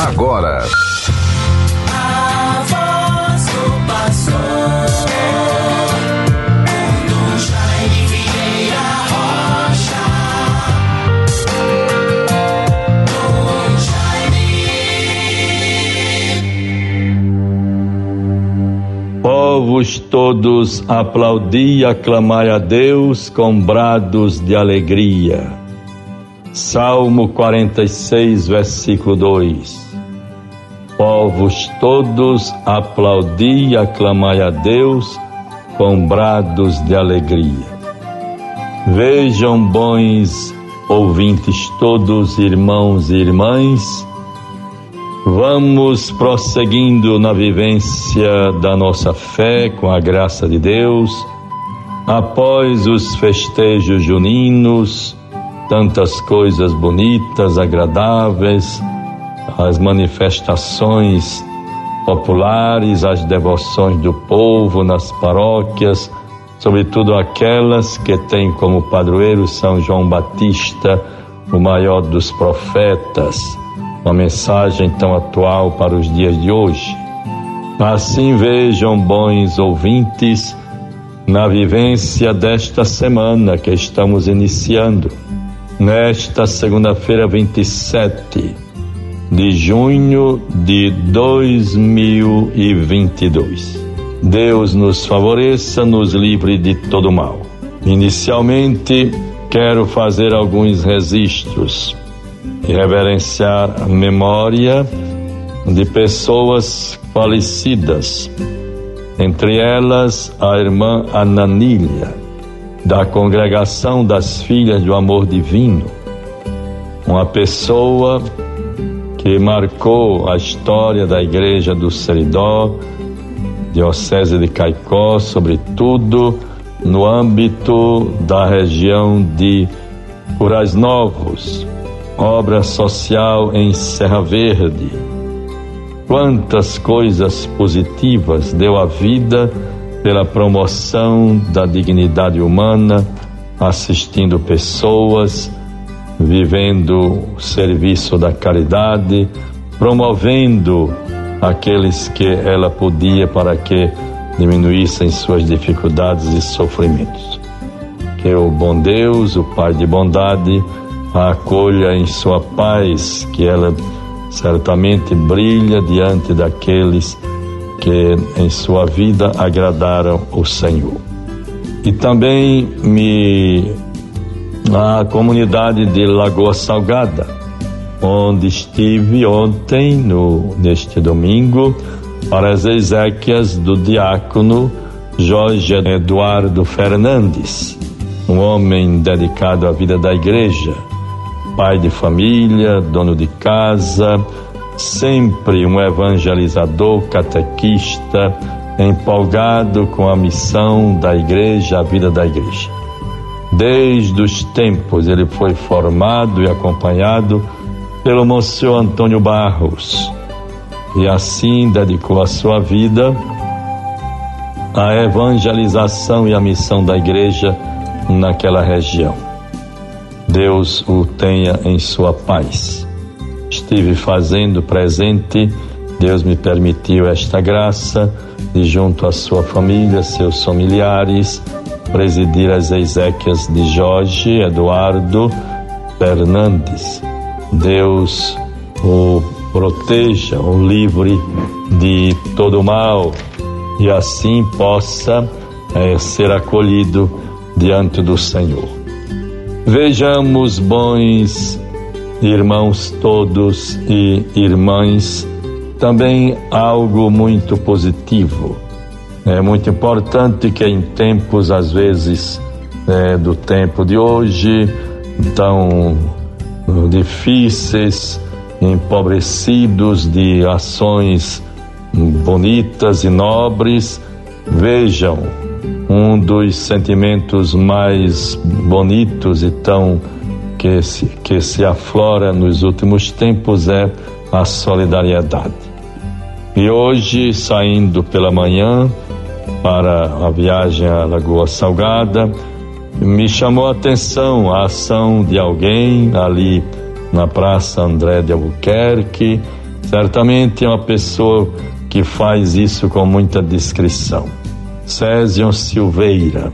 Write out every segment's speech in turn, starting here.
agora. Povos todos, aplaudi e aclamai a Deus com brados de alegria. Salmo 46, versículo 2. Povos todos, aplaudi e aclamai a Deus com brados de alegria. Vejam, bons ouvintes todos, irmãos e irmãs, vamos prosseguindo na vivência da nossa fé com a graça de Deus, após os festejos juninos, tantas coisas bonitas, agradáveis, as manifestações populares, as devoções do povo nas paróquias, sobretudo aquelas que têm como padroeiro São João Batista, o maior dos profetas, uma mensagem tão atual para os dias de hoje. Assim vejam, bons ouvintes, na vivência desta semana que estamos iniciando nesta segunda-feira, 27 de junho de 2022. Deus nos favoreça, nos livre de todo mal. Inicialmente, quero fazer alguns registros e reverenciar a memória de pessoas falecidas, entre elas a irmã Ananília da congregação das Filhas do Amor Divino, uma pessoa que marcou a história da Igreja do Seridó, Diocese de Caicó, sobretudo no âmbito da região de Curais Novos, obra social em Serra Verde. Quantas coisas positivas deu a vida pela promoção da dignidade humana, assistindo pessoas, vivendo o serviço da caridade, promovendo aqueles que ela podia para que diminuíssem suas dificuldades e sofrimentos. Que o bom Deus, o Pai de bondade, a acolha em sua paz, que ela certamente brilha diante daqueles que em sua vida agradaram o Senhor. E também me a comunidade de Lagoa Salgada, onde estive ontem, no, neste domingo, para as exéquias do diácono Jorge Eduardo Fernandes, um homem dedicado à vida da igreja, pai de família, dono de casa, sempre um evangelizador, catequista, empolgado com a missão da igreja, a vida da igreja. Desde os tempos ele foi formado e acompanhado pelo Monsenhor Antônio Barros e assim dedicou a sua vida à evangelização e à missão da igreja naquela região. Deus o tenha em sua paz estive fazendo presente, Deus me permitiu esta graça de, junto à sua família, seus familiares, presidir as exéquias de Jorge Eduardo Fernandes. Deus o proteja, o livre de todo mal e assim possa é, ser acolhido diante do Senhor. Vejamos, bons irmãos todos e irmãs, também algo muito positivo. É muito importante que em tempos, às vezes, é, do tempo de hoje, tão difíceis, empobrecidos de ações bonitas e nobres, vejam um dos sentimentos mais bonitos e tão que se, que se aflora nos últimos tempos é a solidariedade. E hoje, saindo pela manhã para a viagem à Lagoa Salgada, me chamou a atenção a ação de alguém ali na Praça André de Albuquerque, Certamente é uma pessoa que faz isso com muita discrição. Césio Silveira,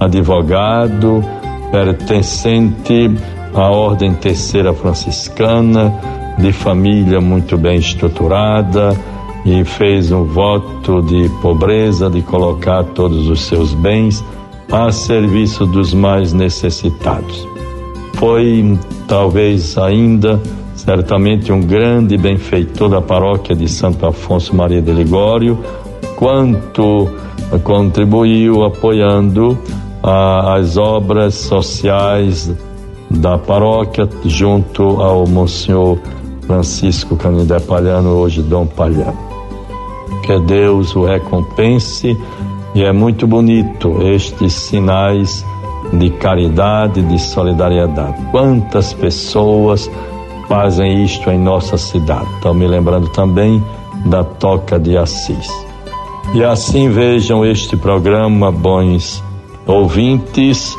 advogado, pertencente à Ordem Terceira Franciscana, de família muito bem estruturada e fez um voto de pobreza, de colocar todos os seus bens a serviço dos mais necessitados. Foi talvez ainda certamente um grande benfeitor da paróquia de Santo Afonso Maria de Ligório, quanto contribuiu apoiando ah, as obras sociais da paróquia junto ao Monsenhor Francisco Canindé Palhano, hoje Dom Palhano. Que Deus o recompense e é muito bonito estes sinais de caridade, de solidariedade. Quantas pessoas fazem isto em nossa cidade? Estão me lembrando também da Toca de Assis. E assim vejam este programa, bons ouvintes,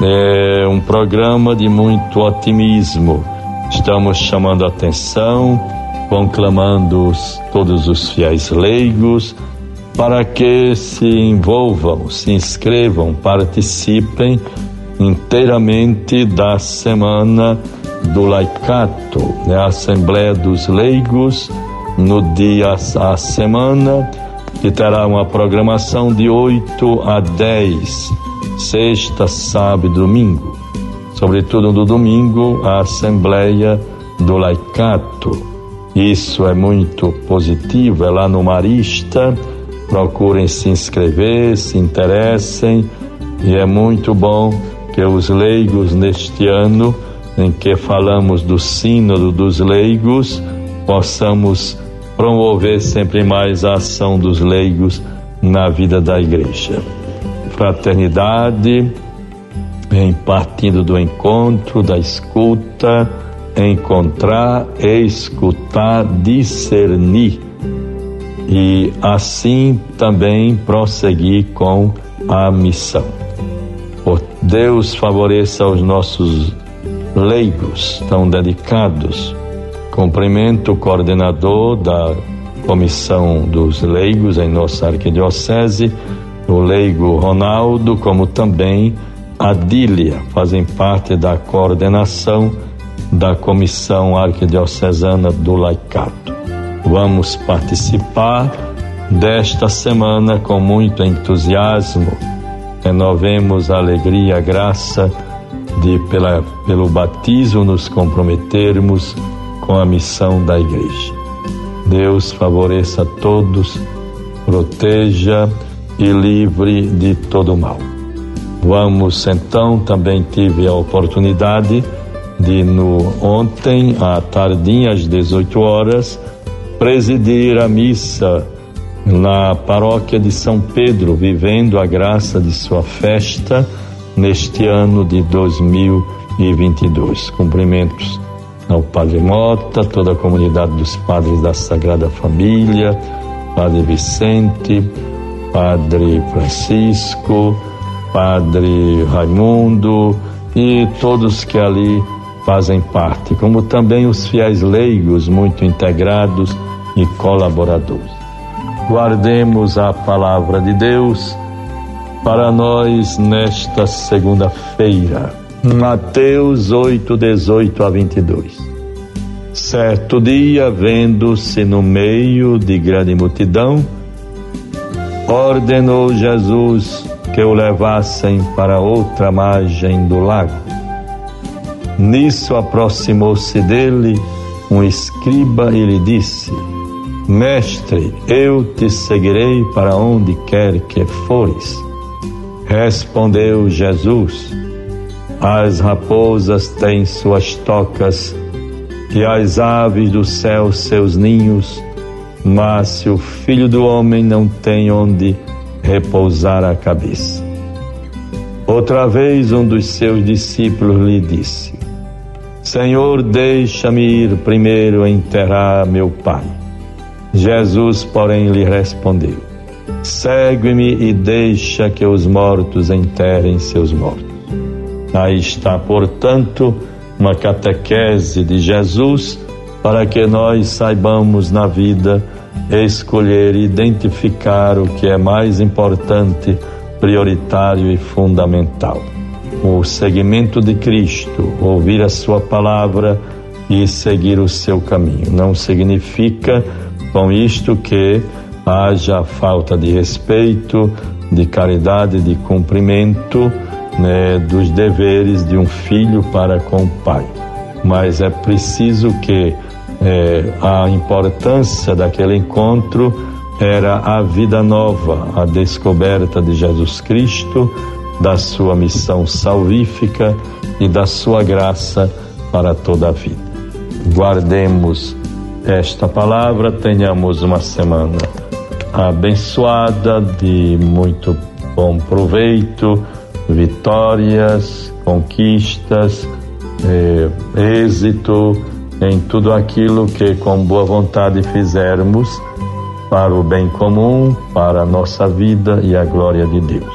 é um programa de muito otimismo. Estamos chamando a atenção, conclamando todos os fiéis leigos para que se envolvam, se inscrevam, participem inteiramente da semana do laicato, né? a Assembleia dos Leigos, no dia, a semana, que terá uma programação de 8 a 10, sexta, sábado e domingo. Sobretudo no domingo, a Assembleia do Laicato. Isso é muito positivo, é lá no Marista procurem se inscrever, se interessem, e é muito bom que os leigos neste ano em que falamos do Sínodo dos Leigos, possamos promover sempre mais a ação dos leigos na vida da igreja. Fraternidade, em partindo do encontro, da escuta, encontrar, escutar, discernir e assim também prosseguir com a missão. Deus favoreça os nossos leigos tão dedicados. Cumprimento o coordenador da Comissão dos Leigos em nossa arquidiocese, o leigo Ronaldo, como também a Dília, fazem parte da coordenação da Comissão Arquidiocesana do Laicato. Vamos participar desta semana com muito entusiasmo. Renovemos a alegria a graça de, pela, pelo batismo, nos comprometermos com a missão da igreja. Deus favoreça a todos, proteja e livre de todo mal. Vamos então, também tive a oportunidade de no ontem à tardinha às 18 horas presidir a missa na paróquia de São Pedro, vivendo a graça de sua festa neste ano de 2022. Cumprimentos ao Padre Mota, toda a comunidade dos padres da Sagrada Família, Padre Vicente, Padre Francisco, Padre Raimundo e todos que ali fazem parte, como também os fiéis leigos muito integrados e colaboradores. Guardemos a palavra de Deus para nós nesta segunda-feira. Mateus 8, 18 a 22. Certo dia, vendo-se no meio de grande multidão, ordenou Jesus que o levassem para outra margem do lago. Nisso aproximou-se dele um escriba e lhe disse: Mestre, eu te seguirei para onde quer que fores. Respondeu Jesus: As raposas têm suas tocas e as aves do céu seus ninhos, mas se o filho do homem não tem onde repousar a cabeça. Outra vez um dos seus discípulos lhe disse: Senhor, deixa-me ir primeiro enterrar meu pai. Jesus, porém, lhe respondeu: Segue-me e deixa que os mortos enterrem seus mortos. Aí está, portanto, uma catequese de Jesus para que nós saibamos na vida escolher e identificar o que é mais importante, prioritário e fundamental. O seguimento de Cristo, ouvir a Sua palavra e seguir o seu caminho. Não significa com isto que haja falta de respeito, de caridade, de cumprimento né, dos deveres de um filho para com o pai. Mas é preciso que é, a importância daquele encontro era a vida nova, a descoberta de Jesus Cristo, da sua missão salvífica e da sua graça para toda a vida. Guardemos esta palavra, tenhamos uma semana abençoada, de muito bom proveito, vitórias, conquistas, eh, êxito em tudo aquilo que com boa vontade fizermos para o bem comum, para a nossa vida e a glória de Deus.